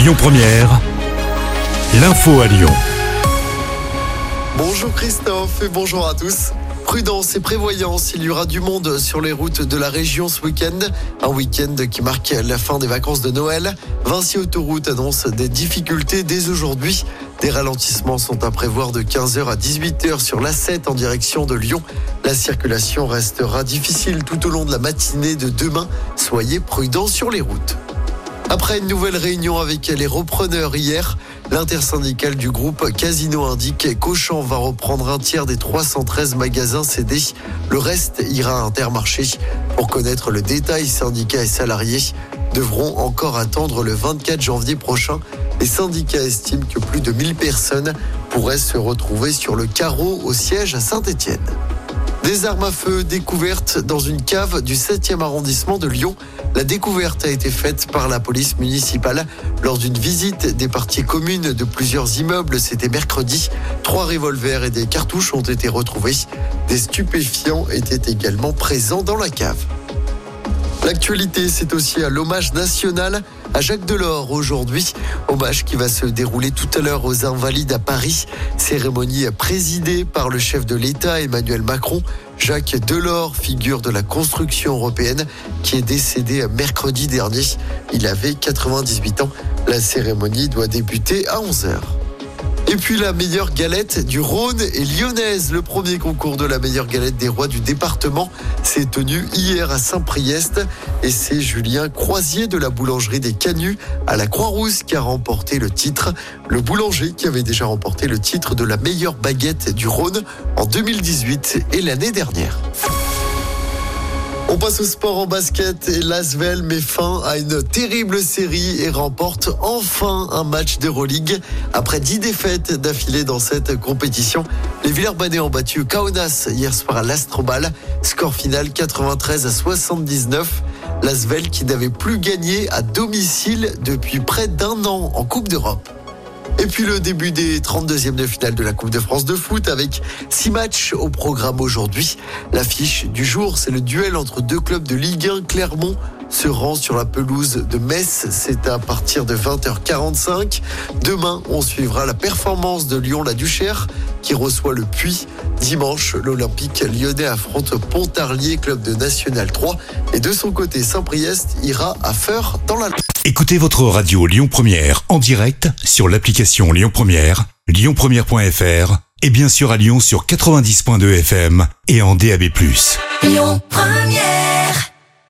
Lyon Première, l'info à Lyon. Bonjour Christophe et bonjour à tous. Prudence et prévoyance, il y aura du monde sur les routes de la région ce week-end. Un week-end qui marque la fin des vacances de Noël. Vinci Autoroute annonce des difficultés dès aujourd'hui. Des ralentissements sont à prévoir de 15h à 18h sur l'A7 en direction de Lyon. La circulation restera difficile tout au long de la matinée de demain. Soyez prudents sur les routes. Après une nouvelle réunion avec les repreneurs hier, l'intersyndicale du groupe Casino indique qu'Auchan va reprendre un tiers des 313 magasins cédés. Le reste ira à Intermarché. Pour connaître le détail, syndicats et salariés devront encore attendre le 24 janvier prochain. Les syndicats estiment que plus de 1000 personnes pourraient se retrouver sur le carreau au siège à Saint-Étienne. Des armes à feu découvertes dans une cave du 7e arrondissement de Lyon. La découverte a été faite par la police municipale lors d'une visite des parties communes de plusieurs immeubles. C'était mercredi. Trois revolvers et des cartouches ont été retrouvés. Des stupéfiants étaient également présents dans la cave. L'actualité, c'est aussi à l'hommage national à Jacques Delors aujourd'hui. Hommage qui va se dérouler tout à l'heure aux Invalides à Paris. Cérémonie présidée par le chef de l'État Emmanuel Macron. Jacques Delors, figure de la construction européenne, qui est décédé mercredi dernier. Il avait 98 ans. La cérémonie doit débuter à 11h. Et puis la meilleure galette du Rhône est lyonnaise. Le premier concours de la meilleure galette des rois du département s'est tenu hier à Saint-Priest. Et c'est Julien Croisier de la boulangerie des Canuts à la Croix-Rousse qui a remporté le titre. Le boulanger qui avait déjà remporté le titre de la meilleure baguette du Rhône en 2018 et l'année dernière. On passe au sport en basket et Lasvel met fin à une terrible série et remporte enfin un match d'Euroleague. Après dix défaites d'affilée dans cette compétition, les Villeurbanais ont battu Kaunas hier soir à l'Astrobal. Score final 93 à 79. Lasvel qui n'avait plus gagné à domicile depuis près d'un an en Coupe d'Europe. Et puis le début des 32e de finale de la Coupe de France de foot avec six matchs au programme aujourd'hui. L'affiche du jour, c'est le duel entre deux clubs de Ligue 1. Clermont se rend sur la pelouse de Metz. C'est à partir de 20h45. Demain, on suivra la performance de Lyon-la-Duchère qui reçoit le Puy. Dimanche, l'Olympique lyonnais affronte Pontarlier, club de National 3. Et de son côté, Saint-Priest ira à Feur dans la... Écoutez votre radio Lyon Première en direct sur l'application Lyon Première, lyonpremière.fr et bien sûr à Lyon sur 90.2 FM et en DAB+. Lyon Première